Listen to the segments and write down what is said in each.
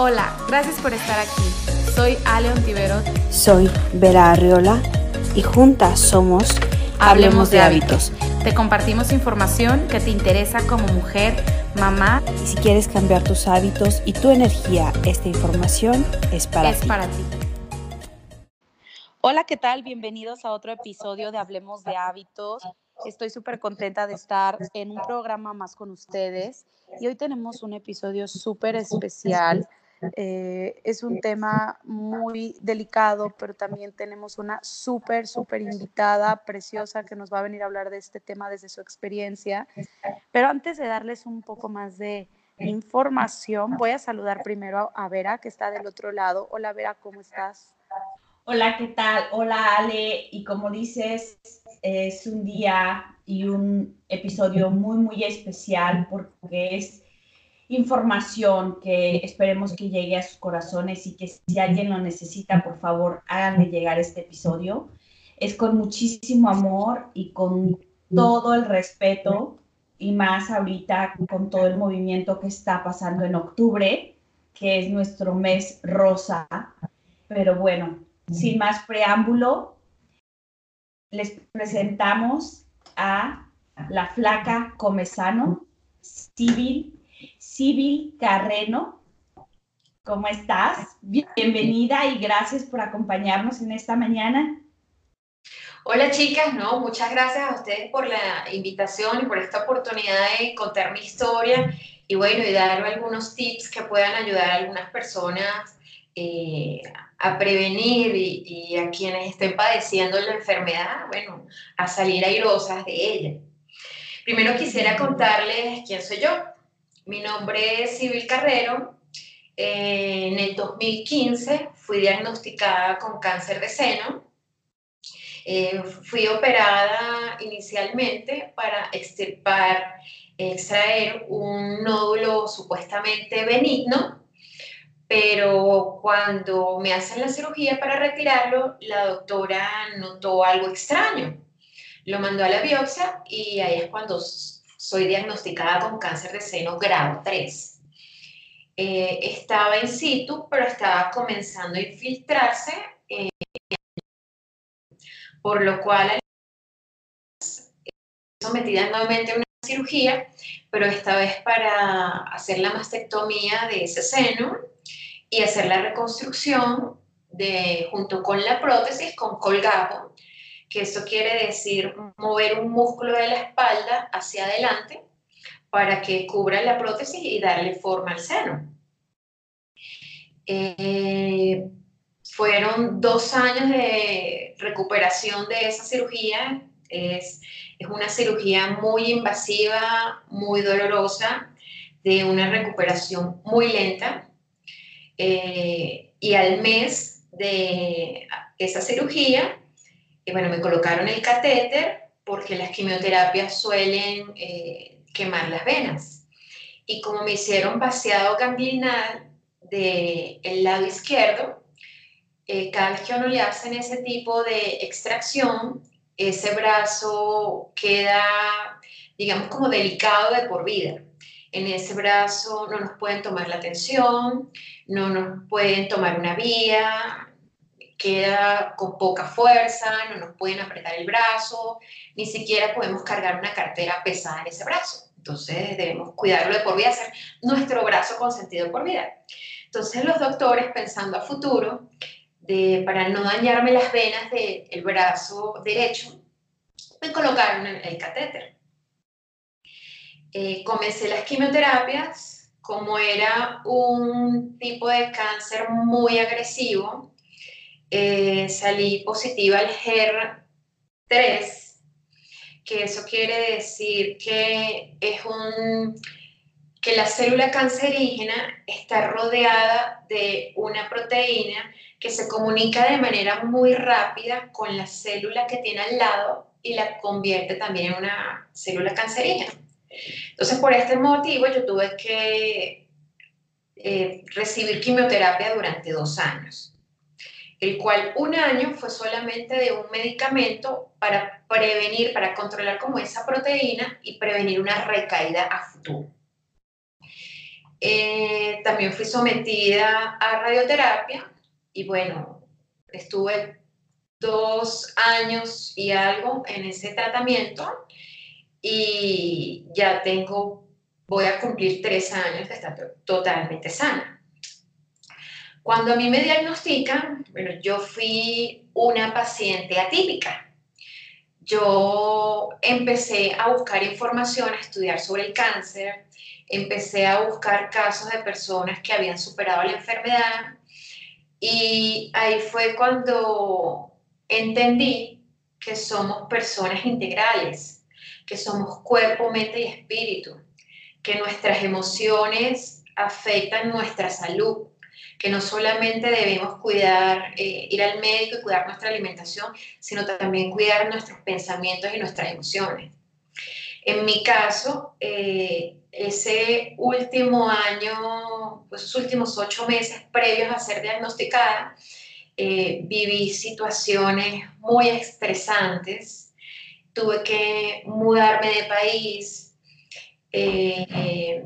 Hola, gracias por estar aquí. Soy Ale Ontiveros. Soy Vera Arriola y juntas somos Hablemos, de, hábitos. Te compartimos información que te interesa como mujer, mamá. Y si quieres cambiar tus hábitos y tu energía, esta información es para es ti. para ti. Hola, ¿qué tal? Bienvenidos a otro episodio de Hablemos de hábitos. Estoy súper contenta de estar en un programa más con ustedes y hoy tenemos un episodio súper especial eh, es un tema muy delicado, pero también tenemos una súper, súper invitada, preciosa, que nos va a venir a hablar de este tema desde su experiencia. Pero antes de darles un poco más de información, voy a saludar primero a Vera, que está del otro lado. Hola Vera, ¿cómo estás? Hola, ¿qué tal? Hola Ale, y como dices, es un día y un episodio muy, muy especial porque es información que esperemos que llegue a sus corazones y que si alguien lo necesita, por favor, háganle llegar este episodio. Es con muchísimo amor y con todo el respeto y más ahorita con todo el movimiento que está pasando en octubre, que es nuestro mes rosa. Pero bueno, sin más preámbulo, les presentamos a la flaca Comezano, civil Sibyl Carreno. ¿Cómo estás? Bienvenida y gracias por acompañarnos en esta mañana. Hola chicas, no, muchas gracias a ustedes por la invitación y por esta oportunidad de contar mi historia y bueno, y dar algunos tips que puedan ayudar a algunas personas eh, a prevenir y, a quienes estén padeciendo la enfermedad, bueno, a salir airosas de ella. Primero quisiera contarles quién soy yo. Mi nombre es Sibyl Carrero. Eh, en el 2015 fui diagnosticada con cáncer de seno. Eh, fui operada inicialmente para extirpar, extraer un nódulo supuestamente benigno, pero cuando me hacen la cirugía para retirarlo, la doctora notó algo extraño. Lo mandó a la biopsia y ahí es cuando soy diagnosticada con cáncer de seno grado 3. Eh, estaba in situ, pero estaba comenzando a infiltrarse, eh, por lo cual sometida nuevamente a una cirugía, pero esta vez para hacer la mastectomía de ese seno y hacer la reconstrucción de, junto con la prótesis con colgajo que eso quiere decir mover un músculo de la espalda hacia adelante para que cubra la prótesis y darle forma al seno. Eh, fueron dos años de recuperación de esa cirugía. Es, es una cirugía muy invasiva, muy dolorosa, de una recuperación muy lenta. Eh, y al mes de esa cirugía, bueno, me colocaron el catéter porque las quimioterapias suelen eh, quemar las venas. Y como me hicieron vaciado ganglional del lado izquierdo, eh, cada vez que uno le hacen ese tipo de extracción, ese brazo queda, digamos, como delicado de por vida. En ese brazo no nos pueden tomar la tensión, no nos pueden tomar una vía, queda con poca fuerza, no nos pueden apretar el brazo, ni siquiera podemos cargar una cartera pesada en ese brazo. Entonces debemos cuidarlo de por vida, hacer nuestro brazo consentido por vida. Entonces los doctores, pensando a futuro, de, para no dañarme las venas del brazo derecho, me colocaron el, el catéter. Eh, comencé las quimioterapias, como era un tipo de cáncer muy agresivo, eh, salí positiva al GER3, que eso quiere decir que es un que la célula cancerígena está rodeada de una proteína que se comunica de manera muy rápida con la célula que tiene al lado y la convierte también en una célula cancerígena. Entonces, por este motivo, yo tuve que eh, recibir quimioterapia durante dos años el cual un año fue solamente de un medicamento para prevenir, para controlar como esa proteína y prevenir una recaída a futuro. Eh, también fui sometida a radioterapia y bueno, estuve dos años y algo en ese tratamiento y ya tengo, voy a cumplir tres años de estar totalmente sana. Cuando a mí me diagnostican, bueno, yo fui una paciente atípica. Yo empecé a buscar información, a estudiar sobre el cáncer, empecé a buscar casos de personas que habían superado la enfermedad y ahí fue cuando entendí que somos personas integrales, que somos cuerpo, mente y espíritu, que nuestras emociones afectan nuestra salud, que no solamente debemos cuidar, eh, ir al médico y cuidar nuestra alimentación, sino también cuidar nuestros pensamientos y nuestras emociones. En mi caso, eh, ese último año, pues esos últimos ocho meses previos a ser diagnosticada, eh, viví situaciones muy estresantes, tuve que mudarme de país, eh,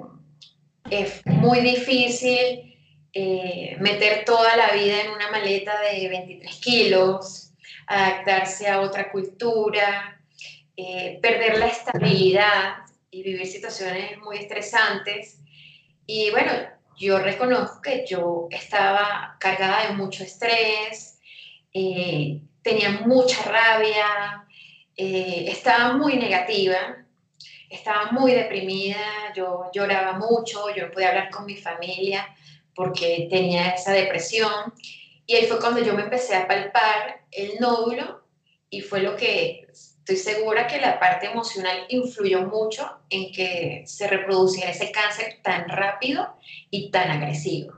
es muy difícil eh, meter toda la vida en una maleta de 23 kilos, adaptarse a otra cultura, perder la estabilidad y vivir situaciones muy estresantes. Y bueno, yo reconozco que yo estaba cargada de mucho estrés, eh, tenía mucha rabia, eh, estaba muy negativa, estaba muy deprimida, yo lloraba mucho, yo no podía hablar con mi familia porque tenía esa depresión. Y ahí fue cuando yo me empecé a palpar el nódulo y fue lo que estoy segura que la parte emocional influyó mucho en que se reproduciera ese cáncer tan rápido y tan agresivo.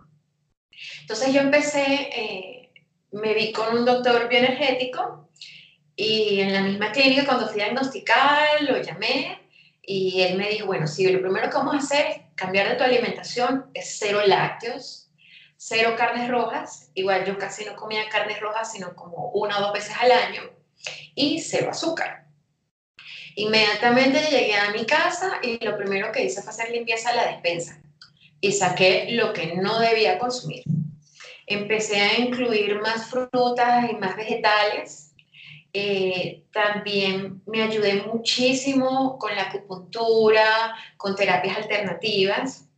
Entonces yo empecé, eh, me vi con un doctor bioenergético y en la misma clínica cuando fui diagnosticada lo llamé y él me dijo, bueno, sí, lo primero que vamos a hacer es cambiar de tu alimentación, es cero lácteos, cero carnes rojas, igual yo casi no comía carnes rojas, sino como una o dos veces al año, y cero azúcar. Inmediatamente llegué a mi casa y lo primero que hice fue hacer limpieza de la despensa y saqué lo que no debía consumir. Empecé a incluir más frutas y más vegetales. Eh, también me ayudé muchísimo con la acupuntura, con terapias alternativas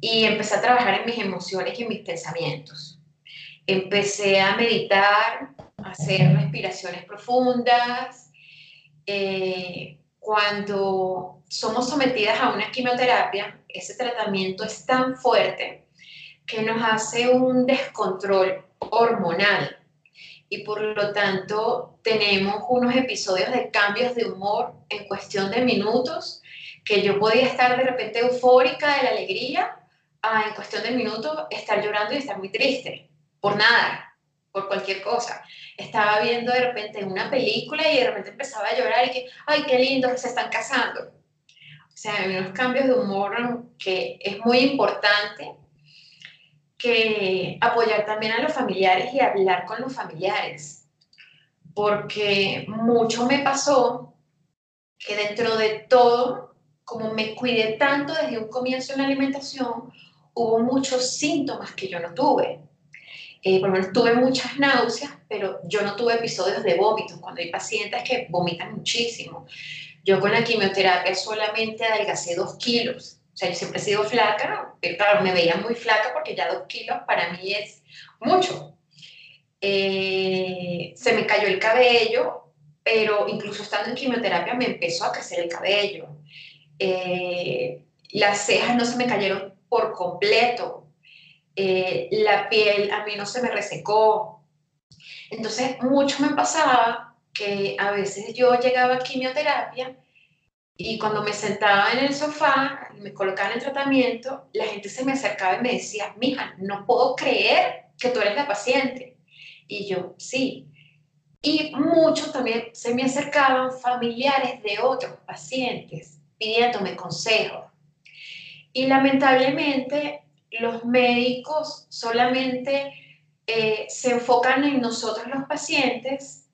y empecé a trabajar en mis emociones y en mis pensamientos. Empecé a meditar, hacer respiraciones profundas. Eh, cuando somos sometidas a una quimioterapia, ese tratamiento es tan fuerte que nos hace un descontrol hormonal y por lo tanto tenemos unos episodios de cambios de humor en cuestión de minutos que yo podía estar de repente eufórica de la alegría a en cuestión de minutos estar llorando y estar muy triste por nada por cualquier cosa. Estaba viendo de repente una película y de repente empezaba a llorar y que, ay, qué lindo, se están casando. O sea, hay unos cambios de humor que es muy importante que apoyar también a los familiares y hablar con los familiares. Porque mucho me pasó que dentro de todo, como me cuidé tanto desde un comienzo en la alimentación, hubo muchos síntomas que yo no tuve eh, por lo menos tuve muchas náuseas, pero yo no tuve episodios de vómitos, cuando hay pacientes que vomitan muchísimo. Yo con la quimioterapia solamente adelgacé dos kilos. O sea, yo siempre he sido flaca, pero claro, me veía muy flaca porque ya dos kilos para mí es mucho. Eh, se me cayó el cabello, pero incluso estando en quimioterapia me empezó a crecer el cabello. Eh, las cejas no se me cayeron por completo, eh, la piel a mí no se me resecó. Entonces, mucho me pasaba que a veces yo llegaba a quimioterapia y cuando me sentaba en el sofá y me colocaban el tratamiento, la gente se me acercaba y me decía, mija, no puedo creer que tú eres la paciente. Y yo, sí. Y mucho también se me acercaban familiares de otros pacientes pidiéndome consejos. Y lamentablemente los médicos solamente eh, se enfocan en nosotros los pacientes,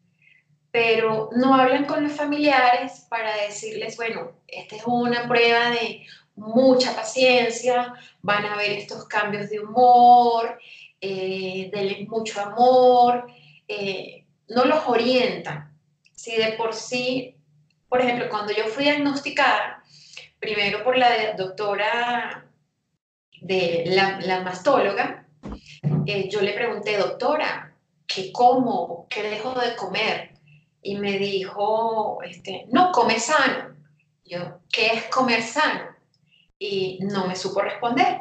pero no hablan con los familiares para decirles, bueno, esta es una prueba de mucha paciencia, van a ver estos cambios de humor, eh, denles mucho amor, eh, no los orientan. Si de por sí, por ejemplo, cuando yo fui diagnosticada, primero por la doctora de la, mastóloga, eh, yo le pregunté, doctora, ¿qué como? ¿Qué dejo de comer? Y me dijo, este, no, come sano. Yo, ¿qué es comer sano? Y no me supo responder.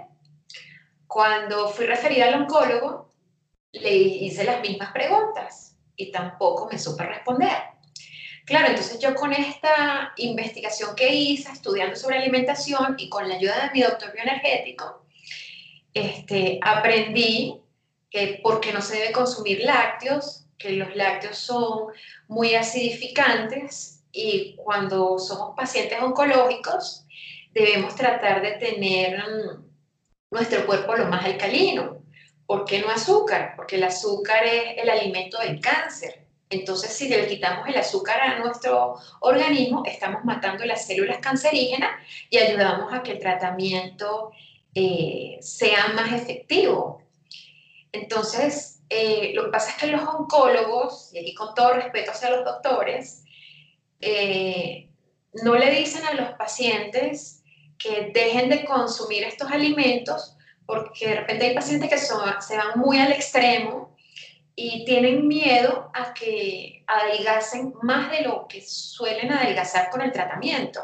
Cuando fui referida al oncólogo, le hice las mismas preguntas y tampoco me supe responder. Claro, entonces yo con esta investigación que hice, estudiando sobre alimentación y con la ayuda de mi doctor bioenergético, este, aprendí que porque no se debe consumir lácteos, que los lácteos son muy acidificantes y cuando somos pacientes oncológicos debemos tratar de tener mm, nuestro cuerpo lo más alcalino. ¿Por qué no azúcar? Porque el azúcar es el alimento del cáncer. Entonces, si le quitamos el azúcar a nuestro organismo, estamos matando las células cancerígenas y ayudamos a que el tratamiento eh, sea más efectivo. Entonces, eh, lo que pasa es que los oncólogos, y aquí con todo respeto hacia los doctores, eh, no le dicen a los pacientes que dejen de consumir estos alimentos porque de repente hay pacientes que se van muy al extremo y tienen miedo a que adelgacen más de lo que suelen adelgazar con el tratamiento.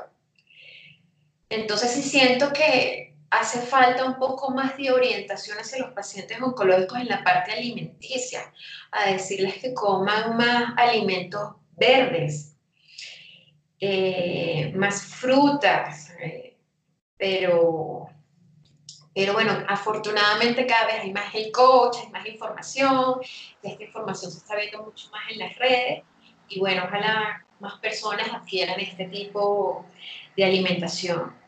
Entonces sí siento que hace falta un poco más de orientación hacia los pacientes oncológicos en la parte alimenticia, a decirles que coman más alimentos verdes, eh, más frutas, eh, pero, pero bueno, afortunadamente cada vez hay más el coach, hay más información, esta información se está viendo mucho más en las redes, y bueno, ojalá más personas adquieran este tipo de alimentación.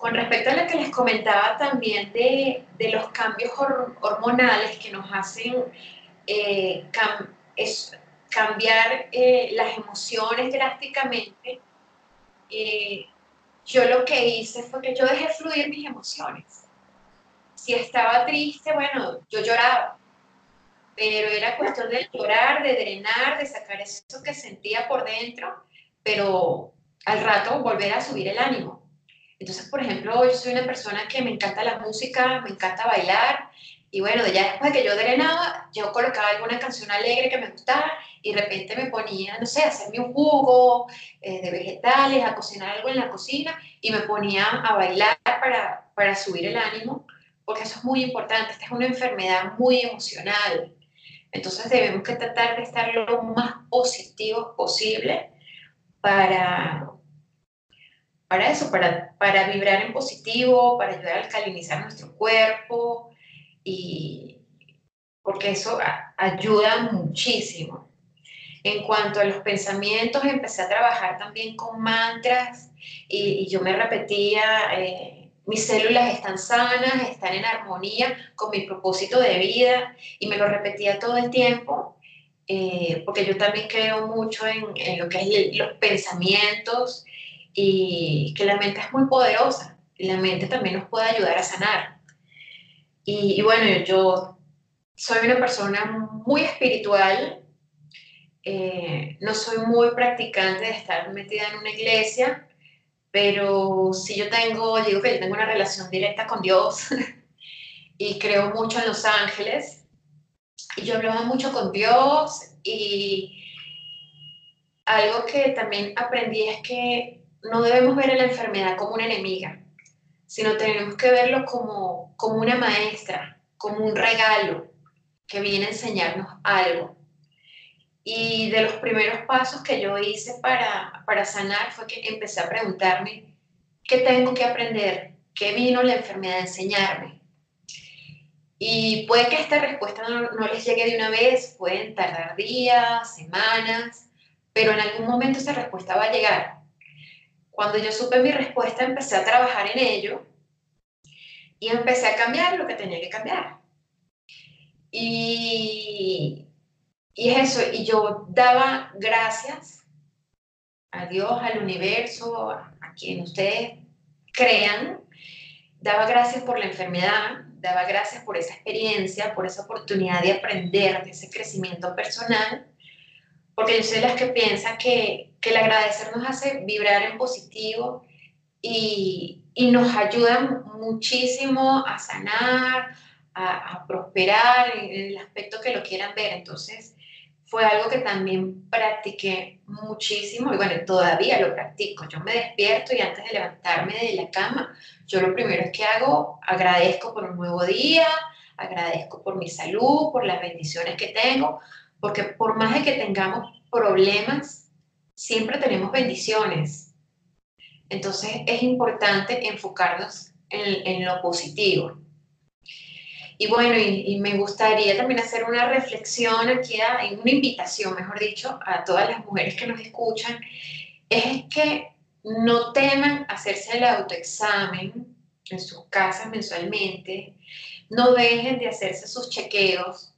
Con respecto a lo que les comentaba también de, los cambios hormonales que nos hacen eh, cambiar eh, las emociones drásticamente, eh, yo lo que hice fue que yo dejé fluir mis emociones. Si estaba triste, bueno, yo lloraba, pero era cuestión de llorar, de drenar, de sacar eso que sentía por dentro, pero al rato volver a subir el ánimo entonces, por ejemplo, yo soy una persona que me encanta la música, me encanta bailar, y bueno, ya después de que yo drenaba, yo colocaba alguna canción alegre que me gustara y de repente me ponía, no sé, a hacerme un jugo eh, de vegetales, a cocinar algo en la cocina y me ponía a bailar para, para subir el ánimo, porque eso es muy importante. Esta es una enfermedad muy emocional. Entonces debemos que tratar de estar lo más positivos posible para, para eso, para, para vibrar en positivo, para ayudar a alcalinizar nuestro cuerpo y porque eso ayuda muchísimo. En cuanto a los pensamientos, empecé a trabajar también con mantras y, yo me repetía, eh, mis células están sanas, están en armonía con mi propósito de vida y me lo repetía todo el tiempo, eh, porque yo también creo mucho en, en lo que es los pensamientos y que la mente es muy poderosa y la mente también nos puede ayudar a sanar. Y, bueno, yo soy una persona muy espiritual, eh, no soy muy practicante de estar metida en una iglesia, pero si yo tengo, digo que yo tengo una relación directa con Dios y creo mucho en los ángeles y yo hablaba mucho con Dios y algo que también aprendí es que no debemos ver a la enfermedad como una enemiga, sino tenemos que verlo como, como una maestra, como un regalo que viene a enseñarnos algo. Y de los primeros pasos que yo hice para, para sanar fue que empecé a preguntarme, ¿qué tengo que aprender? ¿Qué vino la enfermedad a enseñarme? Y puede que esta respuesta no, no, les llegue de una vez, pueden tardar días, semanas, pero en algún momento esa respuesta va a llegar. Cuando yo supe mi respuesta, empecé a trabajar en ello y empecé a cambiar lo que tenía que cambiar. Y, y es eso, y yo daba gracias a Dios, al universo, a, quien ustedes crean, daba gracias por la enfermedad, daba gracias por esa experiencia, por esa oportunidad de aprender, de ese crecimiento personal, porque yo soy de las que piensa que, que el agradecer nos hace vibrar en positivo y, y nos ayuda muchísimo a sanar, a, a, prosperar en el aspecto que lo quieran ver. Entonces, fue algo que también practiqué muchísimo y bueno, todavía lo practico. Yo me despierto y antes de levantarme de la cama, yo lo primero que hago, agradezco por un nuevo día, agradezco por mi salud, por las bendiciones que tengo, porque por más de que tengamos problemas, siempre tenemos bendiciones. Entonces es importante enfocarnos en, lo positivo. Y bueno, y, me gustaría también hacer una reflexión aquí, una invitación, mejor dicho, a todas las mujeres que nos escuchan, es que no teman hacerse el autoexamen en sus casas mensualmente, no dejen de hacerse sus chequeos,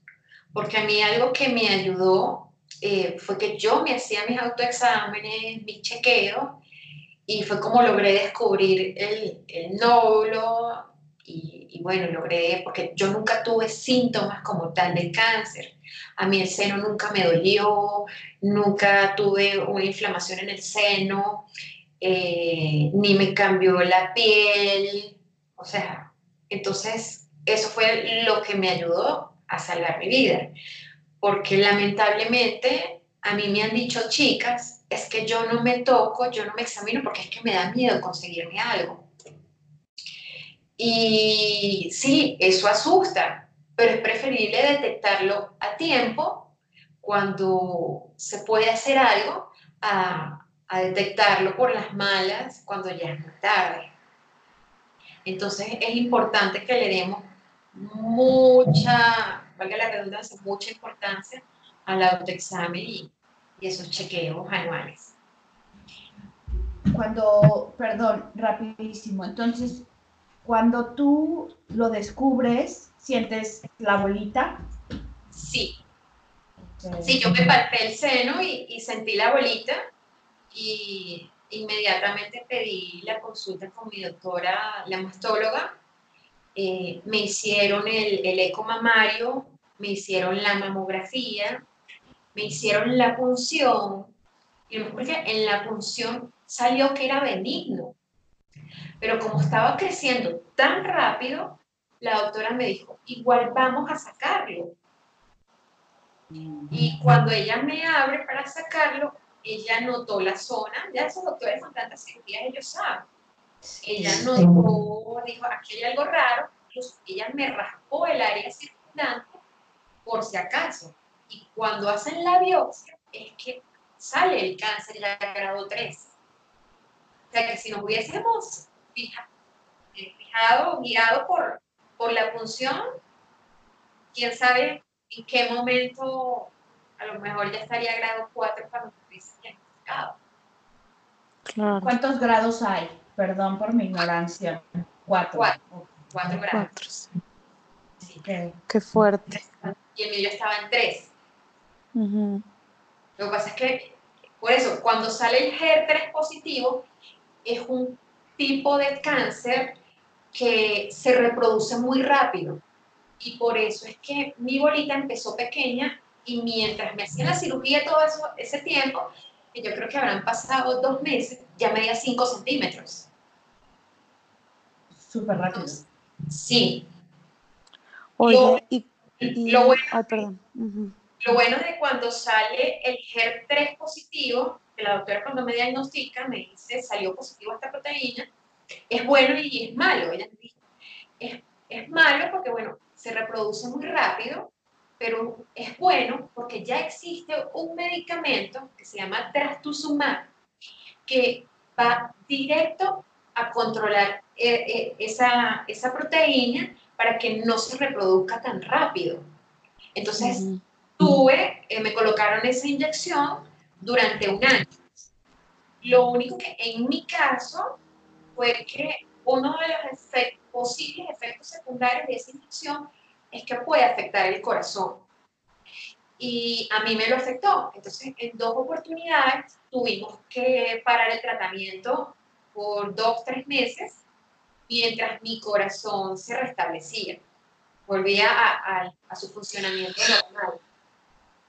porque a mí algo que me ayudó eh, fue que yo me hacía mis autoexámenes, mis chequeos, y fue como logré descubrir el, el nódulo, y, bueno, logré, porque yo nunca tuve síntomas como tal de cáncer. A mí el seno nunca me dolió, nunca tuve una inflamación en el seno, eh, ni me cambió la piel. O sea, entonces eso fue lo que me ayudó a salvar mi vida. Porque lamentablemente a mí me han dicho chicas, es que yo no me toco, yo no me examino porque es que me da miedo conseguirme algo. Y sí, eso asusta, pero es preferible detectarlo a tiempo cuando se puede hacer algo a, detectarlo por las malas cuando ya es muy tarde. Entonces es importante que le demos mucha, valga la redundancia, mucha importancia al autoexamen y, y esos chequeos anuales. Cuando, perdón, rapidísimo, entonces cuando tú lo descubres, ¿sientes la bolita? Sí. Sí, yo me palpé el seno y, sentí la bolita y inmediatamente pedí la consulta con mi doctora, la mastóloga. Eh, me hicieron el, el eco mamario, me hicieron la mamografía, me hicieron la punción y en la punción salió que era benigno. Pero como estaba creciendo tan rápido, la doctora me dijo, igual vamos a sacarlo. Y cuando ella me abre para sacarlo, ella notó la zona, ya esos doctores con tantas cirugías ellos saben. Ella notó, dijo, aquí hay algo raro, ella me raspó el área circundante por si acaso. Y cuando hacen la biopsia, es que sale el cáncer ya grado 3. O sea que si nos hubiésemos eh, fijado, guiado por, por la función, quién sabe en qué momento a lo mejor ya estaría grado 4 cuando estuviese diagnosticado. Claro. ¿Cuántos grados hay? Perdón por mi ignorancia. Cuatro. Cuatro, grados. Sí. Qué fuerte. Y el mío estaba en tres. Lo que pasa es que, por eso, cuando sale el GER3 positivo, es un tipo de cáncer que se reproduce muy rápido. Y por eso es que mi bolita empezó pequeña y mientras me hacían la cirugía todo eso, ese tiempo, que yo creo que habrán pasado dos meses, ya medía 5 centímetros. Súper rápido. sí. Oye, lo, y, lo, bueno, perdón. lo bueno de cuando sale el HER3 positivo la doctora cuando me diagnostica me dice, salió positivo esta proteína, es bueno y es malo. Ella dice, es, es malo porque, bueno, se reproduce muy rápido, pero es bueno porque ya existe un medicamento que se llama trastuzumab, que va directo a controlar eh, eh, esa, esa proteína para que no se reproduzca tan rápido. Entonces, tuve, eh, me colocaron esa inyección durante un año. Lo único que en mi caso fue que uno de los posibles efectos secundarios de esa inyección es que puede afectar el corazón. Y a mí me lo afectó. Entonces, en dos oportunidades tuvimos que parar el tratamiento por dos, tres meses mientras mi corazón se restablecía, volvía a, a su funcionamiento normal.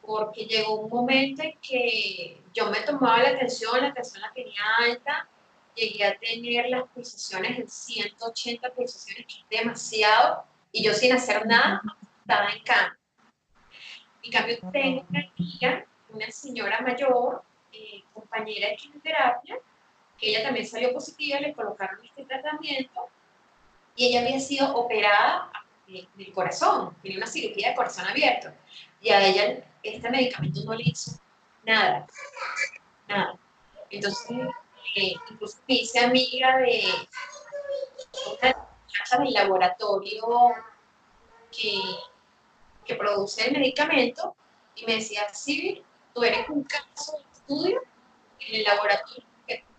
Porque llegó un momento en que yo me tomaba la atención, la atención la tenía alta, llegué a tener las pulsaciones en 180 pulsaciones, que es demasiado, y yo sin hacer nada, estaba en cama. En cambio, tengo una amiga, una señora mayor, eh, compañera de quimioterapia, ella también salió positiva, le colocaron este tratamiento, y ella había sido operada del corazón, tiene una cirugía de corazón abierto, y a ella este medicamento no le hizo nada, nada. Entonces, eh, incluso me hice amiga de una muchacha del laboratorio que, que produce el medicamento y me decía, sí, tú eres un caso de estudio en el laboratorio,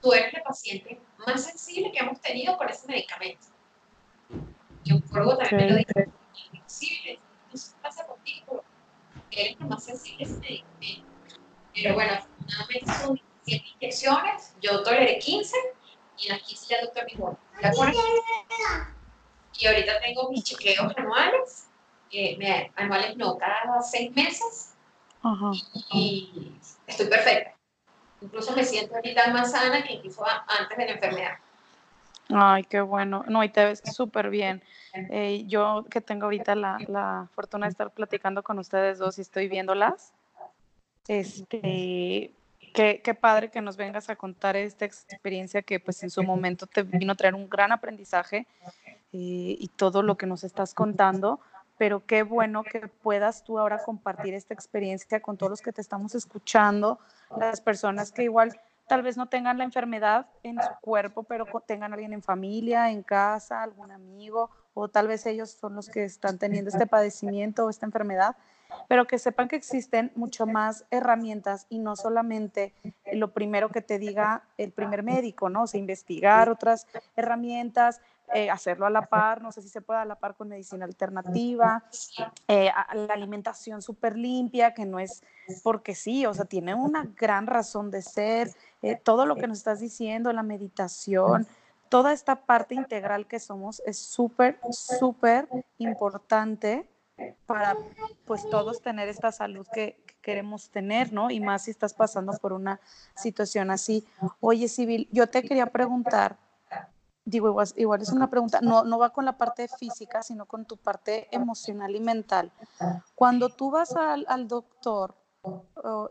tú eres el paciente más sensible que hemos tenido con ese medicamento. Y un también me lo dijo, sensible, entonces pasa contigo, eres el más sensible ese medicamento. Pero bueno, afortunadamente son 17 inyecciones, yo toleré 15 y las 15 ya doctor dijo, Y ahorita tengo mis chequeos anuales, me, anuales no, cada seis meses. Y, estoy perfecta. Incluso me siento ahorita más sana que incluso antes de la enfermedad. Ay, qué bueno. No, y te ves súper bien. Eh, yo que tengo ahorita la, la, fortuna de estar platicando con ustedes dos y estoy viéndolas, este, Qué, qué, padre que nos vengas a contar esta experiencia que pues en su momento te vino a traer un gran aprendizaje eh, y todo lo que nos estás contando, pero qué bueno que puedas tú ahora compartir esta experiencia con todos los que te estamos escuchando, las personas que igual tal vez no tengan la enfermedad en su cuerpo, pero tengan alguien en familia, en casa, algún amigo, o tal vez ellos son los que están teniendo este padecimiento o esta enfermedad pero que sepan que existen mucho más herramientas y no solamente lo primero que te diga el primer médico, ¿no? O sea, investigar otras herramientas, eh, hacerlo a la par, no sé si se puede a la par con medicina alternativa, eh, la alimentación súper limpia, que no es porque sí, o sea, tiene una gran razón de ser, eh, todo lo que nos estás diciendo, la meditación, toda esta parte integral que somos es súper, súper importante para pues todos tener esta salud que, queremos tener, ¿no? Y más si estás pasando por una situación así. Oye, Civil, yo te quería preguntar, digo, igual, es una pregunta, no, no va con la parte física, sino con tu parte emocional y mental. Cuando tú vas al, al doctor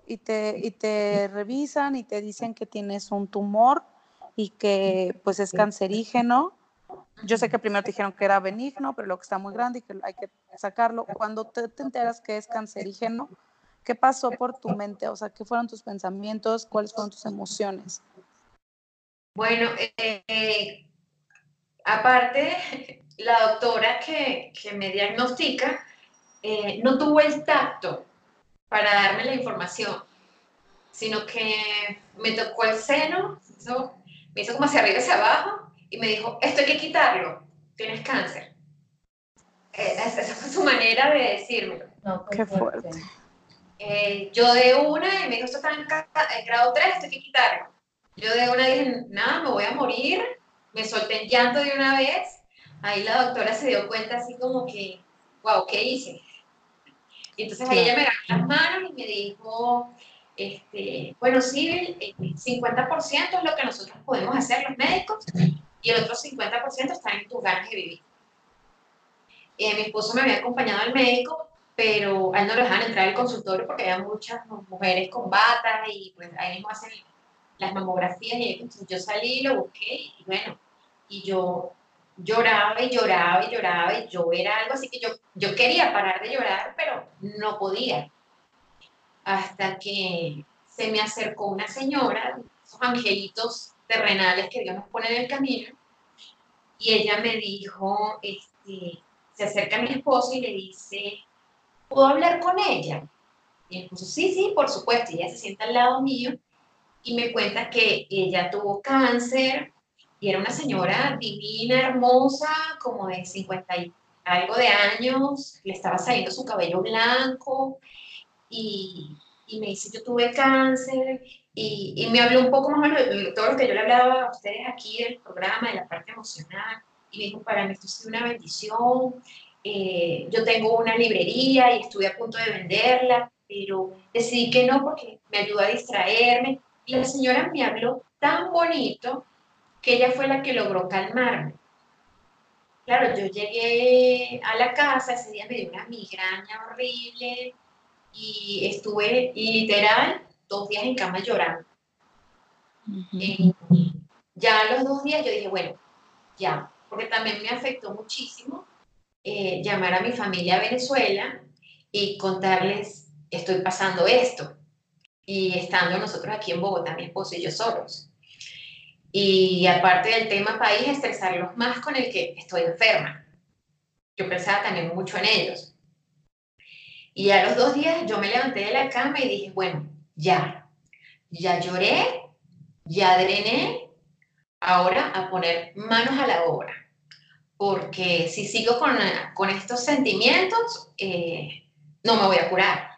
y, te, y te revisan y te dicen que tienes un tumor y que pues es cancerígeno, yo sé que primero te dijeron que era benigno, pero lo que está muy grande y que hay que sacarlo. Cuando te, enteras que es cancerígeno, ¿qué pasó por tu mente? O sea, ¿qué fueron tus pensamientos? ¿Cuáles fueron tus emociones? Bueno, eh, aparte, la doctora que, que me diagnostica eh, no tuvo el tacto para darme la información, sino que me tocó el seno, me hizo como hacia arriba y hacia abajo, y me dijo, esto hay que quitarlo, tienes cáncer. Eh, esa fue su manera de decírmelo. No, Qué fuerte. Eh, yo de una, y me dijo, esto está en, grado 3, esto hay que quitarlo. Yo de una dije, nada, me voy a morir. Me solté en llanto de una vez. Ahí la doctora se dio cuenta así como que, wow, ¿qué hice? Y entonces ahí ella me agarró las manos y me dijo, este, bueno, sí, el 50% es lo que nosotros podemos hacer los médicos y el otro 50% está en tus ganas de vivir. Eh, mi esposo me había acompañado al médico, pero a él no lo dejaban entrar al consultorio porque había muchas mujeres con batas y pues ahí mismo hacen las mamografías y yo salí, lo busqué y bueno, y yo lloraba y lloraba y lloraba y yo era algo así que yo, yo quería parar de llorar, pero no podía. Hasta que se me acercó una señora, esos angelitos terrenales que Dios nos pone en el camino. Y ella me dijo, este, se acerca a mi esposo y le dice, ¿puedo hablar con ella? Y el esposo, sí, sí, por supuesto. Y ella se sienta al lado mío y me cuenta que ella tuvo cáncer y era una señora divina, hermosa, como de 50 y algo de años, le estaba saliendo su cabello blanco y, y me dice, yo tuve cáncer y, me habló un poco más de todo lo que yo le hablaba a ustedes aquí del programa, de la parte emocional. y me dijo, para mí esto es una bendición, eh, yo tengo una librería y estuve a punto de venderla, pero decidí que no porque me ayudó a distraerme. Y la señora me habló tan bonito que ella fue la que logró calmarme. Claro, yo llegué a la casa, ese día me dio una migraña horrible y estuve literal dos días en cama llorando. ya a los dos días yo dije, bueno, ya, porque también me afectó muchísimo eh, llamar a mi familia a Venezuela y contarles, estoy pasando esto. Y estando nosotros aquí en Bogotá, mi esposo y yo solos. Y aparte del tema país, estresarlos más con el que estoy enferma. Yo pensaba también mucho en ellos. Y a los dos días yo me levanté de la cama y dije, bueno, ya, ya lloré, ya drené, ahora a poner manos a la obra. Porque si sigo con, con estos sentimientos, eh, no me voy a curar.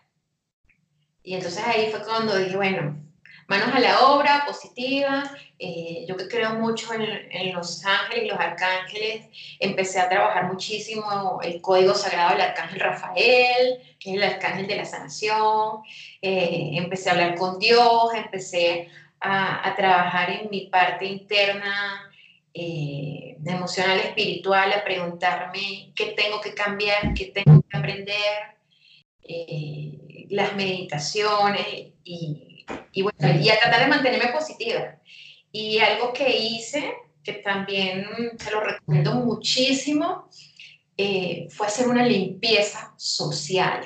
Y entonces ahí fue cuando dije, bueno, manos a la obra, positiva. Eh, yo creo mucho en, los ángeles los arcángeles, empecé a trabajar muchísimo el código sagrado del arcángel Rafael, que es el arcángel de la sanación. Eh, empecé a hablar con Dios, empecé a, trabajar en mi parte interna eh, emocional, espiritual, a preguntarme qué tengo que cambiar, qué tengo que aprender. las meditaciones y y bueno, y a tratar de mantenerme positiva. Y algo que hice, que también se lo recomiendo muchísimo, eh, fue hacer una limpieza social.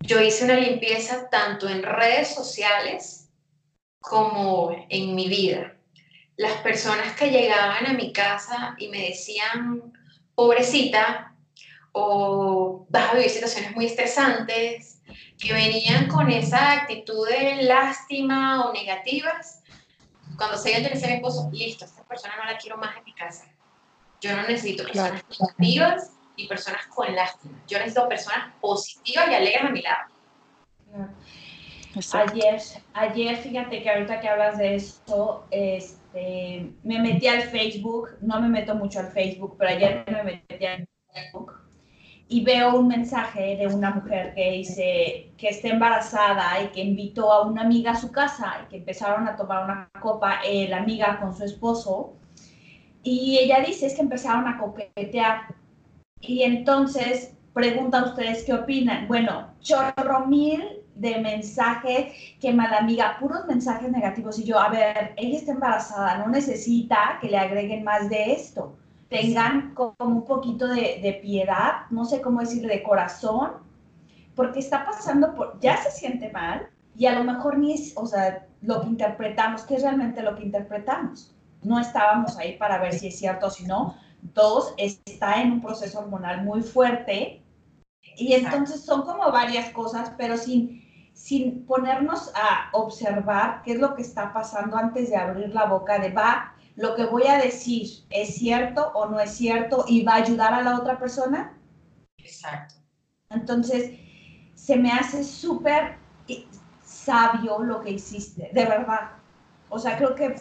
Yo hice una limpieza tanto en redes sociales como en mi vida. Las personas que llegaban a mi casa y me decían, pobrecita, o vas a vivir situaciones muy estresantes, que venían con esa actitud de lástima o negativas, cuando se decía a mi esposo, listo, esta persona no la quiero más en mi casa. Yo no necesito personas negativas y personas con lástima. Yo necesito personas positivas y alegres a mi lado. Ayer, ayer, fíjate que ahorita que hablas de esto, este, me metí al Facebook, no me meto mucho al Facebook, pero ayer me metí al Facebook y veo un mensaje de una mujer que dice que está embarazada y que invitó a una amiga a su casa y que empezaron a tomar una copa eh, la amiga con su esposo. Y ella dice es que empezaron a coquetear y entonces pregunta a ustedes qué opinan. Bueno, chorro mil de mensajes que mala amiga, puros mensajes negativos. Y yo, a ver, ella está embarazada, no necesita que le agreguen más de esto tengan como un poquito de, piedad, no sé cómo decirle, de corazón, porque está pasando por, ya se siente mal y a lo mejor ni es, o sea, lo que interpretamos, ¿qué es realmente lo que interpretamos? No estábamos ahí para ver si es cierto o si no. Dos, está en un proceso hormonal muy fuerte y entonces son como varias cosas, pero sin, sin ponernos a observar qué es lo que está pasando antes de abrir la boca de va, lo que voy a decir es cierto o no es cierto y va a ayudar a la otra persona? Exacto. Entonces, se me hace súper sabio lo que hiciste, de verdad. O sea, creo que,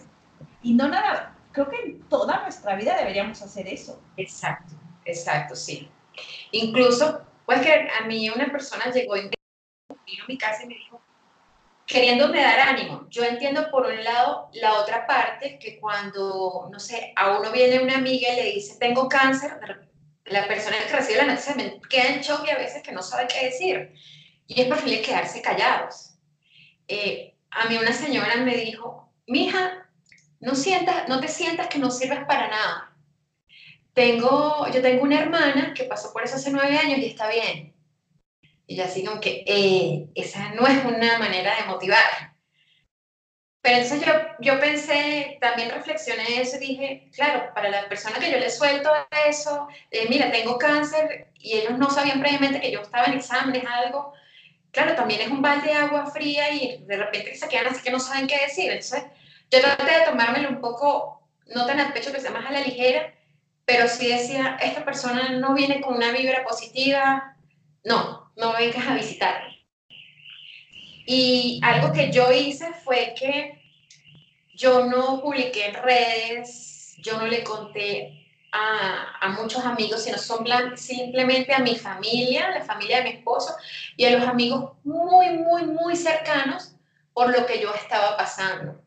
y no nada, creo que en toda nuestra vida deberíamos hacer eso. Exacto, exacto, sí. Incluso, pues que a mí una persona llegó y vino a mi casa y me dijo, queriéndome dar ánimo. Yo entiendo por un lado la otra parte, que cuando, no sé, a uno viene una amiga y le dice, tengo cáncer, la persona que recibe la noticia queda en shock y a veces que no sabe qué decir. Y es preferible quedarse callados. Eh, a mí una señora me dijo, mija, no, sientas, no te sientas que no sirves para nada. Tengo, yo tengo una hermana que pasó por eso hace nueve años y está bien. Y yo así como que, eh, esa no es una manera de motivar. Pero entonces yo, yo pensé, también reflexioné eso y dije, claro, para la persona que yo le suelto eso, eh, mira, tengo cáncer y ellos no sabían previamente que yo estaba en exámenes, algo, claro, también es un balde de agua fría y de repente se quedan así que no saben qué decir. Entonces yo traté de tomármelo un poco, no tan al pecho que sea más a la ligera, pero sí decía, esta persona no viene con una vibra positiva, no, no vengas a visitarme. Y algo que yo hice fue que yo no publiqué en redes yo no le conté a, a, muchos amigos, sino son simplemente a mi familia, la familia de mi esposo y a los amigos muy, muy, muy cercanos por lo que yo estaba pasando.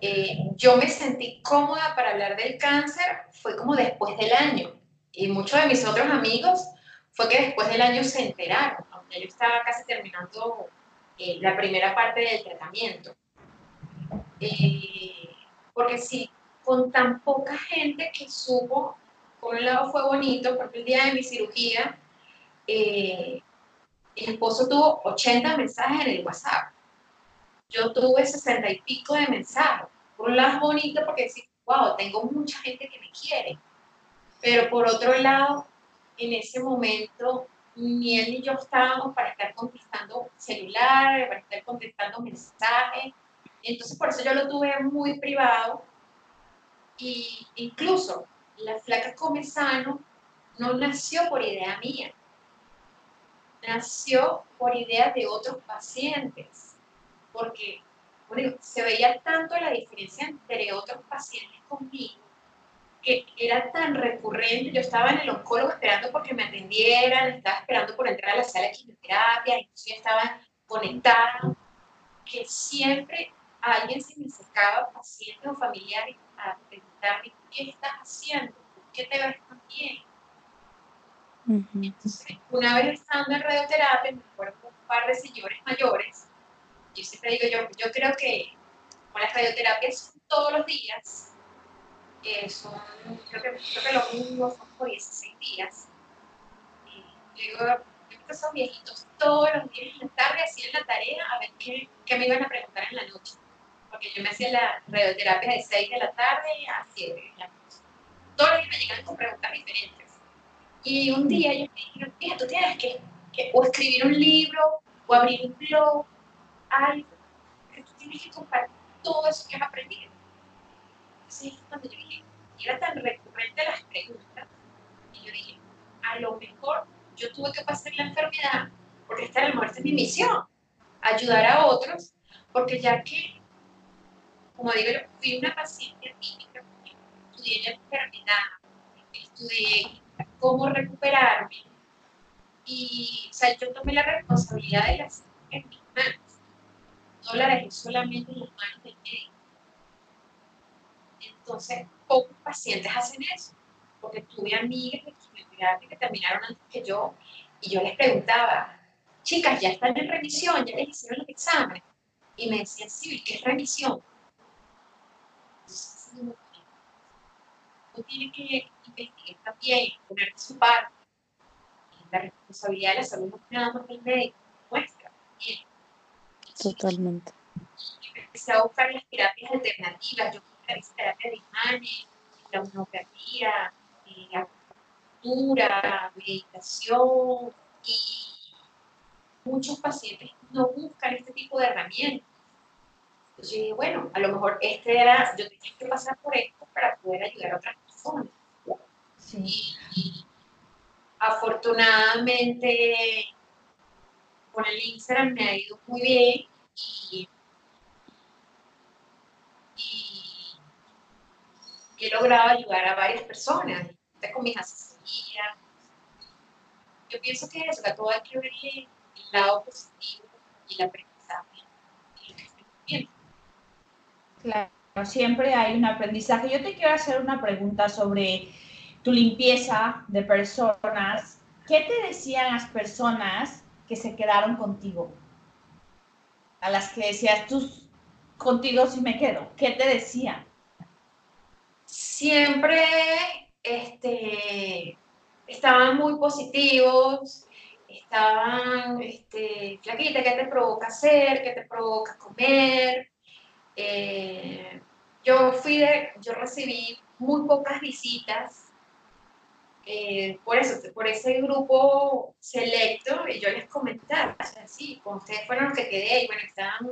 Eh, yo me sentí cómoda para hablar del cáncer, fue como después del año. Y muchos de mis otros amigos fue que después del año se enteraron, aunque yo estaba casi terminando eh, la primera parte del tratamiento. Eh, porque sí, con tan poca gente que supo, por un lado fue bonito, porque el día de mi cirugía, eh, mi esposo tuvo 80 mensajes en el WhatsApp. Yo tuve 60 y pico de mensajes. Por un lado es bonito porque decís, wow, tengo mucha gente que me quiere. Pero por otro lado, en ese momento, ni él ni yo estábamos para estar contestando celular, para estar contestando mensajes. Entonces, por eso yo lo tuve muy privado. Y incluso la flaca come sano no nació por idea mía, nació por idea de otros pacientes, porque se veía tanto la diferencia entre otros pacientes conmigo que era tan recurrente. Yo estaba en el oncólogo esperando porque me atendieran, estaba esperando por entrar a la sala de quimioterapia, incluso yo estaba conectada, que siempre alguien se me acercaba, pacientes o familiares, a preguntarme, ¿qué estás haciendo? ¿Por qué te ves tan bien? Entonces, una vez estando en radioterapia, me acuerdo con un par de señores mayores, yo siempre digo, yo, yo creo que con las radioterapias son todos los días, eh, son, creo que, creo que lo mínimo son por 16 días. Y digo, yo son viejitos todos los días en la tarde hacían la tarea a ver qué, qué me iban a preguntar en la noche porque yo me hacía la radioterapia de 6 de la tarde a 7 de la noche. Todos los días me llegaban con preguntas diferentes. Y un día ellos me dijeron, mira, tú tienes que, que, o escribir un libro, o abrir un blog, algo, que tú tienes que compartir todo eso que has aprendido. Entonces, cuando yo dije, y era tan recurrente las preguntas, y yo dije, a lo mejor yo tuve que pasar la enfermedad, porque esta a lo mejor es mi misión, ayudar a otros, porque ya que como digo, fui una paciente típica, estudié la enfermedad, estudié cómo recuperarme y, o sea, yo tomé la responsabilidad de las en mis manos, no la dejé solamente en las manos del médico. Entonces, pocos pacientes hacen eso, porque tuve amigas de quimioterapia que terminaron antes que yo y yo les preguntaba, chicas, ya están en remisión, ya les hicieron los exámenes. Y me decían, sí, ¿qué es remisión? uno tiene que investigar también, poner su parte. La responsabilidad de la salud no es nada más del médico, nuestra también. Totalmente. Empecé a buscar las terapias alternativas, yo terapias de imanes, la eh, acupuntura, meditación y muchos pacientes no buscan este tipo de herramientas entonces dije, bueno, a lo mejor este era, yo tenía que pasar por esto para poder ayudar a otras personas. Sí. Y, afortunadamente con el Instagram me ha ido muy bien y, he logrado ayudar a varias personas con mis asesorías. Yo pienso que eso, que todo hay que verle el lado positivo y la aprendizaje y Claro, siempre hay un aprendizaje. Yo te quiero hacer una pregunta sobre tu limpieza de personas. ¿Qué te decían las personas que se quedaron contigo? A las que decías, tú contigo sí me quedo. ¿Qué te decían? Siempre este, estaban muy positivos, estaban, este, flaquita, ¿qué te provoca hacer? ¿Qué te provoca comer? Eh, yo fui de, yo recibí muy pocas visitas, eh, por eso, por ese grupo selecto, y yo les comentaba, o sea, con ustedes fueron los que quedé, y bueno, estaban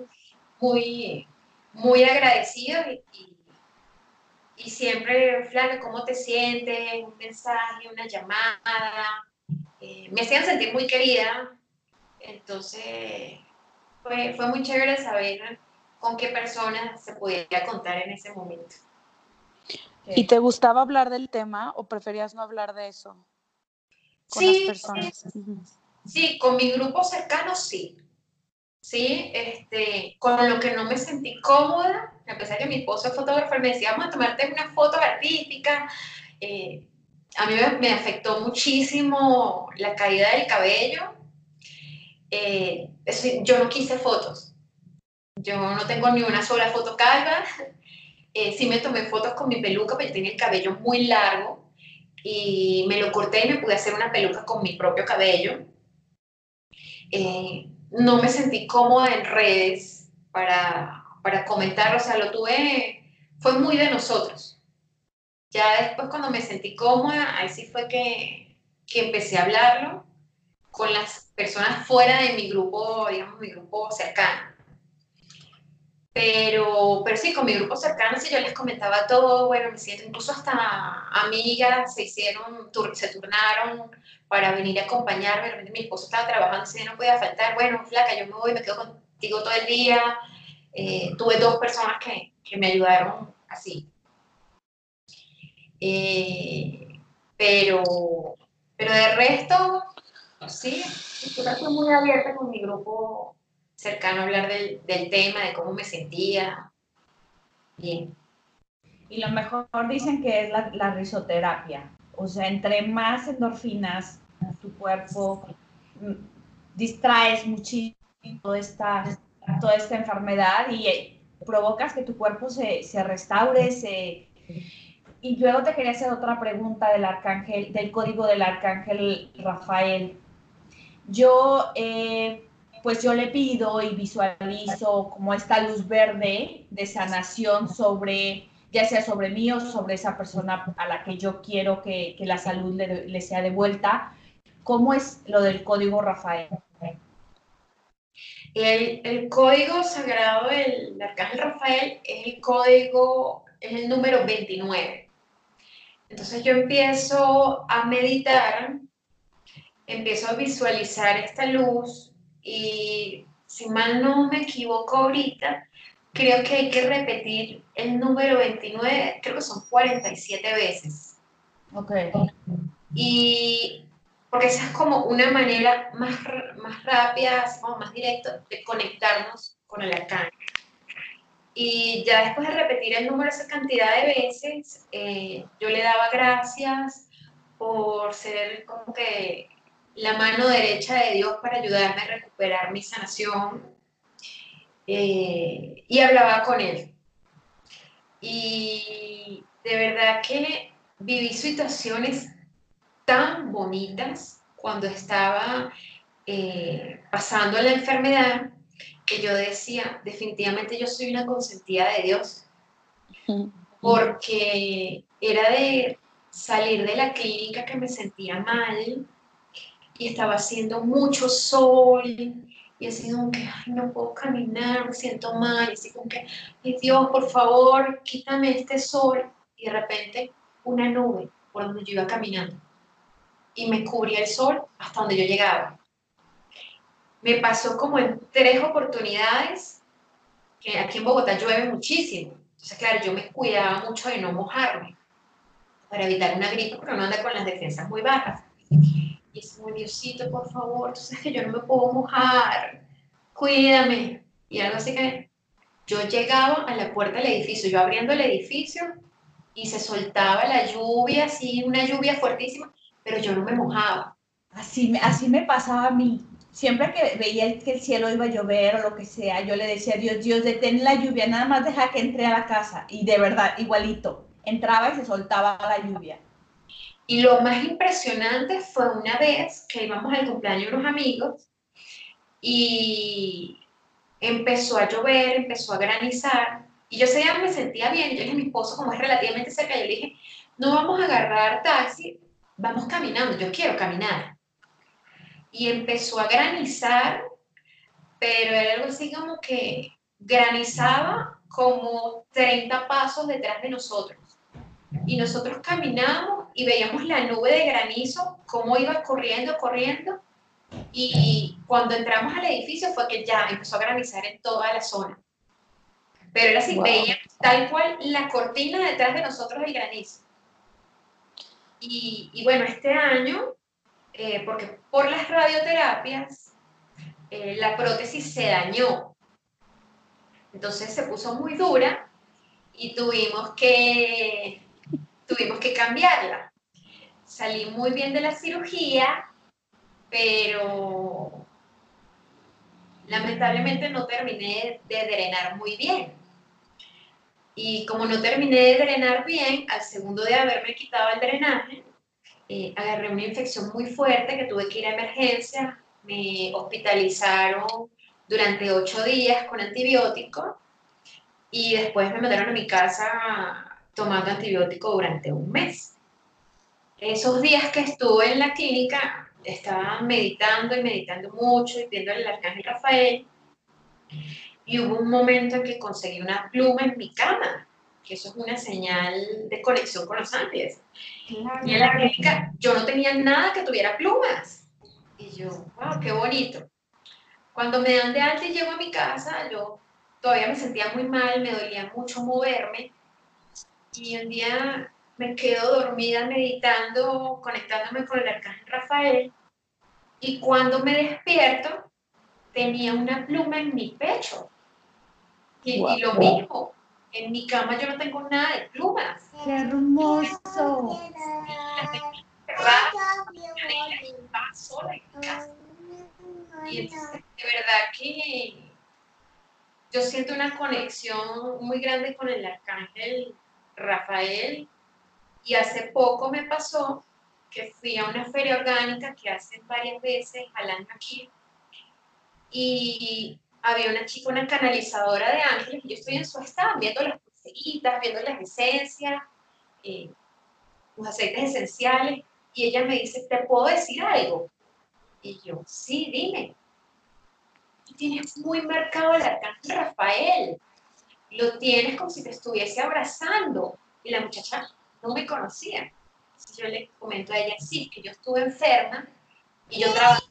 muy, muy agradecidos y, siempre, Flavia, ¿cómo te sientes? Un mensaje, una llamada, eh, me hacían sentir muy querida, entonces fue, fue muy chévere saber con qué personas se podía contar en ese momento. ¿Y te gustaba hablar del tema o preferías no hablar de eso con sí, las personas? Sí, con mi grupo cercano sí. Sí, este, con lo que no me sentí cómoda, a pesar que mi esposo es fotógrafo, me decía, vamos a tomarte una foto artística. Eh, a mí me, afectó muchísimo la caída del cabello. Eh, yo no quise fotos. Yo no tengo ni una sola foto calva. Eh, sí me tomé fotos con mi peluca, pero yo tenía el cabello muy largo y me lo corté y me pude hacer una peluca con mi propio cabello. Eh, no me sentí cómoda en redes para, para comentar, o sea, lo tuve, fue muy de nosotros. Ya después cuando me sentí cómoda, ahí sí fue que, que empecé a hablarlo con las personas fuera de mi grupo, digamos, mi grupo cercano. Pero, pero sí, con mi grupo cercano, sí, yo les comentaba todo, bueno, me siento, incluso hasta amigas se hicieron, se turnaron para venir a acompañarme, mi esposo estaba trabajando, si no podía faltar, bueno, flaca, yo me voy, me quedo contigo todo el día. Eh, tuve dos personas que, que me ayudaron así. Eh, pero, pero de resto, sí, estoy muy abierta con mi grupo cercano a hablar del, del tema, de cómo me sentía. Bien. Y lo mejor dicen que es la, la risoterapia. O sea, entre más endorfinas tu cuerpo, mm, distraes muchísimo toda esta, toda esta enfermedad y eh, provocas que tu cuerpo se, se restaure, se... Y luego te quería hacer otra pregunta del arcángel, del código del arcángel Rafael. Yo eh, pues yo le pido y visualizo como esta luz verde de sanación sobre, ya sea sobre mí o sobre esa persona a la que yo quiero que, la salud le, sea devuelta. ¿Cómo es lo del código Rafael? El, código sagrado del arcángel Rafael es el código, es el número 29. Entonces yo empiezo a meditar, empiezo a visualizar esta luz y si mal no me equivoco ahorita, creo que hay que repetir el número 29, creo que son 47 veces. Ok. Y porque esa es como una manera más, más rápida, más directa de conectarnos con el arcángel. Y ya después de repetir el número esa cantidad de veces, eh, yo le daba gracias por ser como que la mano derecha de Dios para ayudarme a recuperar mi sanación. Eh, y hablaba con Él. Y de verdad que viví situaciones tan bonitas cuando estaba eh, pasando la enfermedad que yo decía, definitivamente yo soy una consentida de Dios, porque era de salir de la clínica que me sentía mal, y estaba haciendo mucho sol y así como que, ay, no puedo caminar, me siento mal, y así como que, ay Dios, por favor, quítame este sol. Y de repente una nube por donde yo iba caminando y me cubría el sol hasta donde yo llegaba. Me pasó como en tres oportunidades, que aquí en Bogotá llueve muchísimo. Entonces, claro, yo me cuidaba mucho de no mojarme para evitar una gripe, porque no anda con las defensas muy bajas. Y es Diosito, por favor, tú que yo no me puedo mojar, cuídame. Y algo así que yo llegaba a la puerta del edificio, yo abriendo el edificio y se soltaba la lluvia, así, una lluvia fuertísima, pero yo no me mojaba. Así, así me pasaba a mí. Siempre que veía que el cielo iba a llover o lo que sea, yo le decía Dios, Dios, detén la lluvia, nada más deja que entre a la casa. Y de verdad, igualito, entraba y se soltaba la lluvia. Y lo más impresionante fue una vez que íbamos al cumpleaños de unos amigos y empezó a llover, empezó a granizar. Y yo ese me sentía bien. Yo dije mi esposo, como es relativamente cerca, yo le dije, no vamos a agarrar taxi, vamos caminando, yo quiero caminar. Y empezó a granizar, pero era algo así como que granizaba como 30 pasos detrás de nosotros y nosotros caminamos y veíamos la nube de granizo, cómo iba corriendo, corriendo. Y cuando entramos al edificio fue que ya empezó a granizar en toda la zona. Pero era así, veía tal cual la cortina detrás de nosotros el granizo. Y, y bueno, este año, eh, porque por las radioterapias, eh, la prótesis se dañó. Entonces se puso muy dura y tuvimos que, tuvimos que cambiarla. Salí muy bien de la cirugía, pero lamentablemente no terminé de drenar muy bien. Y como no terminé de drenar bien, al segundo de haberme quitado el drenaje, eh, agarré una infección muy fuerte que tuve que ir a emergencia. Me hospitalizaron durante ocho días con antibiótico y después me mandaron a mi casa tomando antibiótico durante un mes. Esos días que estuve en la clínica, estaba meditando y meditando mucho y viendo el arcángel Rafael. Y hubo un momento en que conseguí una pluma en mi cama, que eso es una señal de conexión con los ángeles. Y en la clínica yo no tenía nada que tuviera plumas. Y yo, wow, qué bonito. Cuando me dan de alta y llego a mi casa, yo todavía me sentía muy mal, me dolía mucho moverme. Y un día me quedo dormida meditando, conectándome con el arcángel Rafael. Y cuando me despierto, tenía una pluma en mi pecho. Y, lo mismo, en mi cama yo no tengo nada de plumas. ¡Qué hermoso! Y entonces, de verdad que yo siento una conexión muy grande con el arcángel Rafael y hace poco me pasó que fui a una feria orgánica que hacen varias veces al año aquí y había una chica, una canalizadora de ángeles, y yo estoy en su stand viendo las pulseritas, viendo las esencias, eh, los aceites esenciales, y ella me dice, ¿te puedo decir algo? Y yo, sí, dime. Tienes muy marcado el arcángel Rafael, lo tienes como si te estuviese abrazando. Y la muchacha no me conocía. Entonces yo le comento a ella, sí, que yo estuve enferma y yo trabajé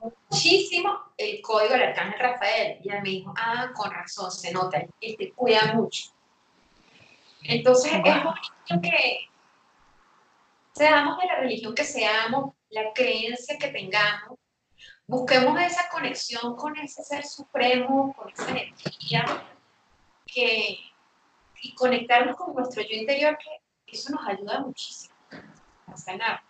muchísimo el código del arcángel Rafael. Y ella me dijo, ah, con razón, se nota, él te cuida mucho. Entonces es bonito que seamos de la religión que seamos, la creencia que tengamos, busquemos esa conexión con ese ser supremo, con esa energía, que, y conectarnos con nuestro yo interior, que eso nos ayuda muchísimo a sanar.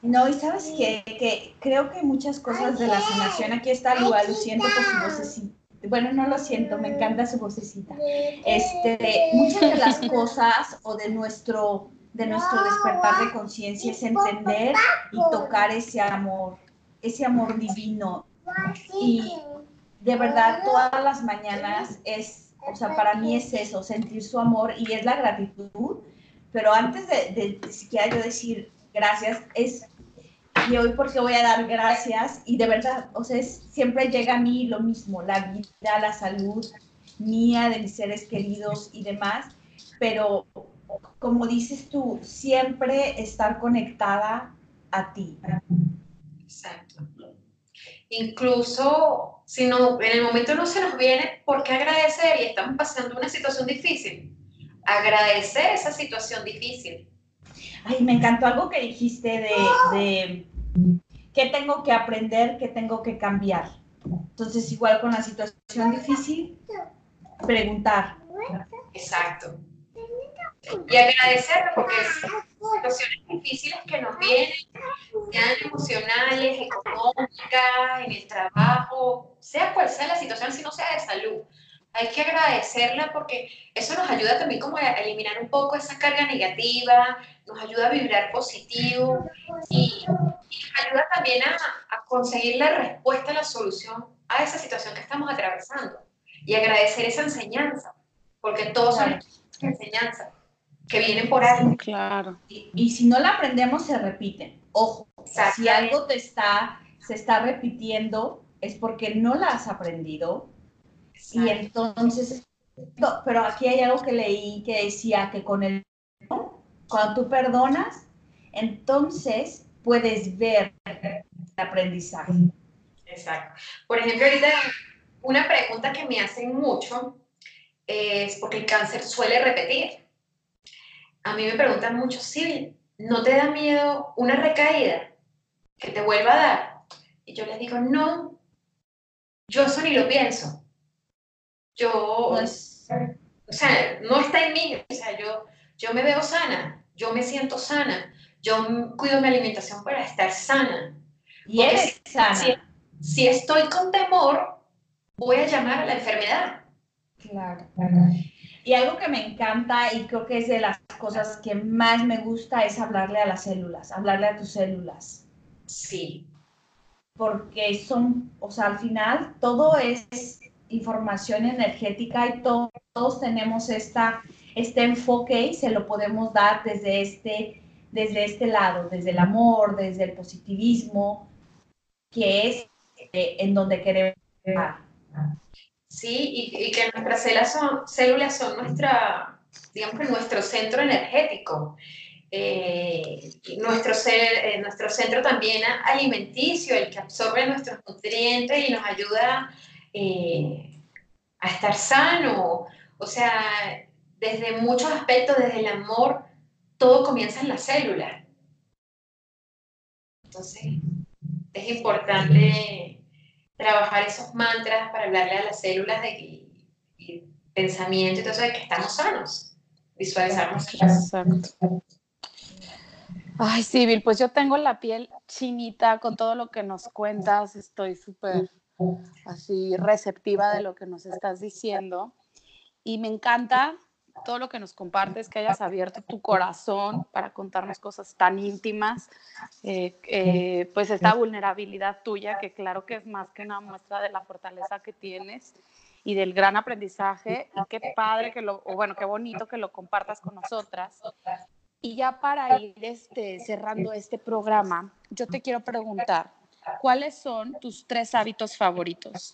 No, y sabes qué? que creo que muchas cosas de la sanación, aquí está Lua, lo siento por su vocecita. Bueno, no lo siento, me encanta su vocecita. Este, muchas de las cosas o de nuestro, de nuestro despertar de conciencia es entender y tocar ese amor, ese amor divino. Y de verdad, todas las mañanas es, o sea, para mí es eso, sentir su amor y es la gratitud. Pero antes de, de siquiera yo decir, gracias, es, y hoy porque voy a dar gracias, y de verdad, o sea, siempre llega a mí lo mismo, la vida, la salud mía, de mis seres queridos y demás, pero como dices tú, siempre estar conectada a ti. Exacto. Incluso si no, en el momento no se nos viene, ¿por qué agradecer? Y estamos pasando una situación difícil. Agradecer esa situación difícil Ay, me encantó algo que dijiste de, qué tengo que aprender, qué tengo que cambiar. Entonces, igual con la situación difícil, preguntar. Exacto. Y agradecerlo porque situaciones difíciles que nos vienen, sean emocionales, económicas, en el trabajo, sea cual sea la situación, si no sea de salud, hay que agradecerla porque eso nos ayuda también como a eliminar un poco esa carga negativa, nos ayuda a vibrar positivo y, ayuda también a, conseguir la respuesta, la solución a esa situación que estamos atravesando y agradecer esa enseñanza, porque todos son enseñanzas que vienen por ahí. Claro. Y, si no la aprendemos, se repiten. Ojo, si algo te está, se está repitiendo, es porque no la has aprendido y entonces, pero aquí hay algo que leí que decía que con el cuando tú perdonas, entonces puedes ver el aprendizaje. Exacto. Por ejemplo, ahorita una pregunta que me hacen mucho es porque el cáncer suele repetir. A mí me preguntan mucho, si ¿no te da miedo una recaída que te vuelva a dar? Y yo les digo, no, yo eso ni lo pienso. Yo, pues, o sea, no está en mí, o sea, yo, yo me veo sana, yo me siento sana, yo cuido mi alimentación para estar sana. Y eres sana. Si, estoy con temor, voy a llamar a la enfermedad. Claro. Y algo que me encanta y creo que es de las cosas que más me gusta es hablarle a las células, hablarle a tus células. Sí. Porque son, o sea, al final todo es información energética y todos tenemos esta, este enfoque y se lo podemos dar desde este, desde este lado, desde el amor, desde el positivismo, que es eh, en donde queremos llegar. Sí, y, que nuestras células son, células son nuestra, digamos nuestro centro energético. Eh, nuestro, ser, eh, nuestro centro también alimenticio, el que absorbe nuestros nutrientes y nos ayuda eh, a estar sano. O sea, desde muchos aspectos, desde el amor, todo comienza en la célula. Entonces, es importante trabajar esos mantras para hablarle a las células de pensamiento y todo eso de que estamos sanos, visualizarnos. Exacto. Ay, Sibyl, pues yo tengo la piel chinita con todo lo que nos cuentas, estoy súper así receptiva de lo que nos estás diciendo y me encanta todo lo que nos compartes, que hayas abierto tu corazón para contarnos cosas tan íntimas, eh, eh, pues esta vulnerabilidad tuya, que claro que es más que una muestra de la fortaleza que tienes y del gran aprendizaje, y qué padre que lo, o bueno, qué bonito que lo compartas con nosotras. Y ya para ir este, cerrando este programa, yo te quiero preguntar, ¿cuáles son tus tres hábitos favoritos?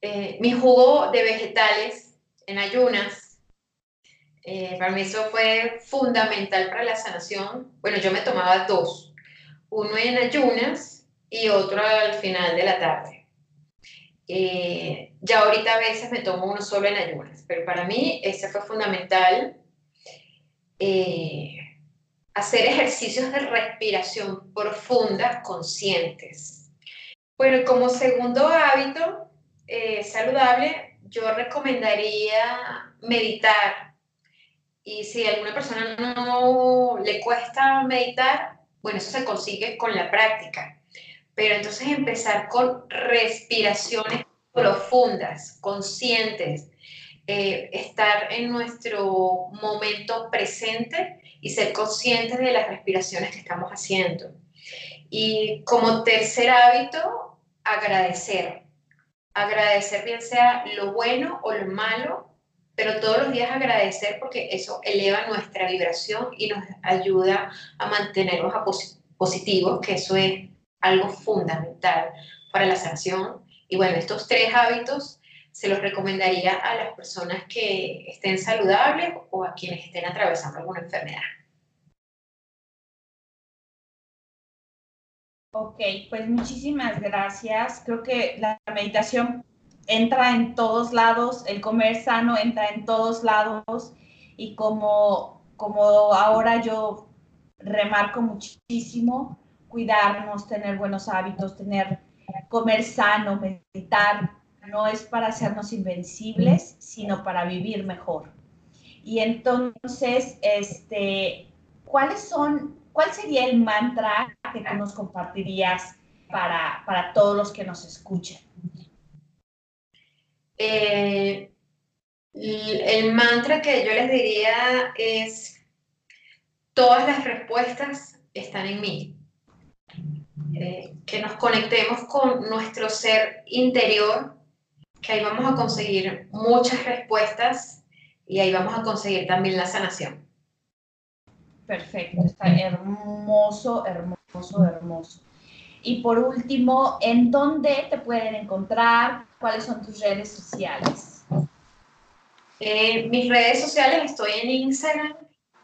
Eh, mi jugo de vegetales en ayunas. Eh, para mí eso fue fundamental para la sanación. Bueno, yo me tomaba dos, uno en ayunas y otro al final de la tarde. Eh, ya ahorita a veces me tomo uno solo en ayunas, pero para mí ese fue fundamental. hacer ejercicios de respiración profunda, conscientes. Bueno, como segundo hábito, eh, saludable, yo recomendaría meditar. Y si a alguna persona no le cuesta meditar, bueno, eso se consigue con la práctica. Pero entonces empezar con respiraciones profundas, conscientes, eh, estar en nuestro momento presente y ser conscientes de las respiraciones que estamos haciendo. Y como tercer hábito, agradecer agradecer bien sea lo bueno o lo malo, pero todos los días agradecer porque eso eleva nuestra vibración y nos ayuda a mantenernos positivos, que eso es algo fundamental para la sanación. Y bueno, estos tres hábitos se los recomendaría a las personas que estén saludables o a quienes estén atravesando alguna enfermedad. Ok, pues muchísimas gracias. Creo que la meditación entra en todos lados, el comer sano entra en todos lados y como, como ahora yo remarco muchísimo, cuidarnos, tener buenos hábitos, tener, comer sano, meditar, no es para hacernos invencibles, sino para vivir mejor. Y entonces, este, ¿cuáles son ¿cuál sería el mantra que tú nos compartirías para, para todos los que nos escuchen? Eh, el mantra que yo les diría es, todas las respuestas están en mí. Eh, que nos conectemos con nuestro ser interior, que ahí vamos a conseguir muchas respuestas y ahí vamos a conseguir también la sanación. Perfecto, está hermoso, hermoso, hermoso. Y por último, ¿en dónde te pueden encontrar? ¿Cuáles son tus redes sociales? Eh, mis redes sociales estoy en Instagram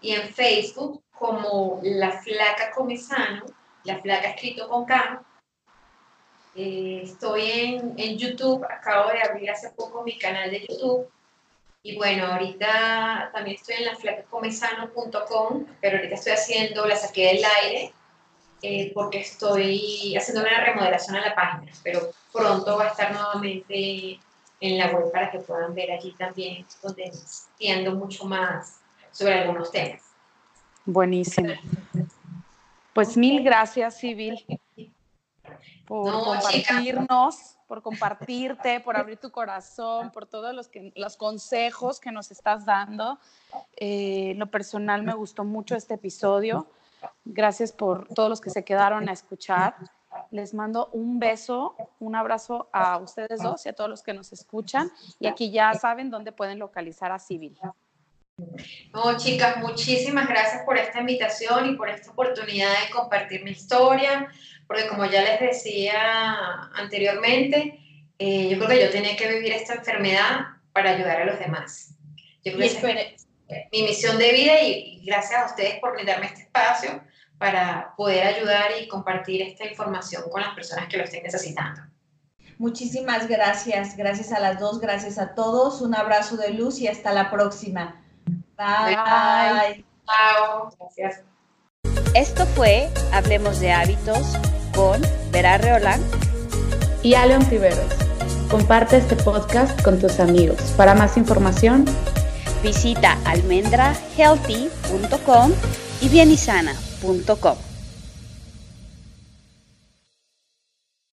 y en Facebook como La Flaca Comesano, La Flaca escrito con K. Eh, estoy en, en, YouTube, acabo de abrir hace poco mi canal de YouTube. Y bueno, ahorita también estoy en la flacacomesano.com, pero ahorita estoy haciendo, la saqué del aire, eh, porque estoy haciendo una remodelación a la página, pero pronto va a estar nuevamente en la web para que puedan ver allí también, donde entiendo mucho más sobre algunos temas. Buenísimo. Pues mil gracias, Civil, por compartirnos, por compartirte, por abrir tu corazón, por todos los, que, los consejos que nos estás dando. Eh, lo personal me gustó mucho este episodio. Gracias por todos los que se quedaron a escuchar. Les mando un beso, un abrazo a ustedes dos y a todos los que nos escuchan. Y aquí ya saben dónde pueden localizar a Civil. No, chicas, muchísimas gracias por esta invitación y por esta oportunidad de compartir mi historia, porque como ya les decía anteriormente, eh, yo creo que yo tenía que vivir esta enfermedad para ayudar a los demás. Yo creo que es mi misión de vida y, gracias a ustedes por brindarme este espacio para poder ayudar y compartir esta información con las personas que lo estén necesitando. Muchísimas gracias, gracias a las dos, gracias a todos, un abrazo de luz y hasta la próxima. Bye. Chao. Gracias. Esto fue Hablemos de Hábitos con Vera Reolán y Aleon Tiveros. Comparte este podcast con tus amigos. Para más información, visita almendrahealthy.com y bienisana.com.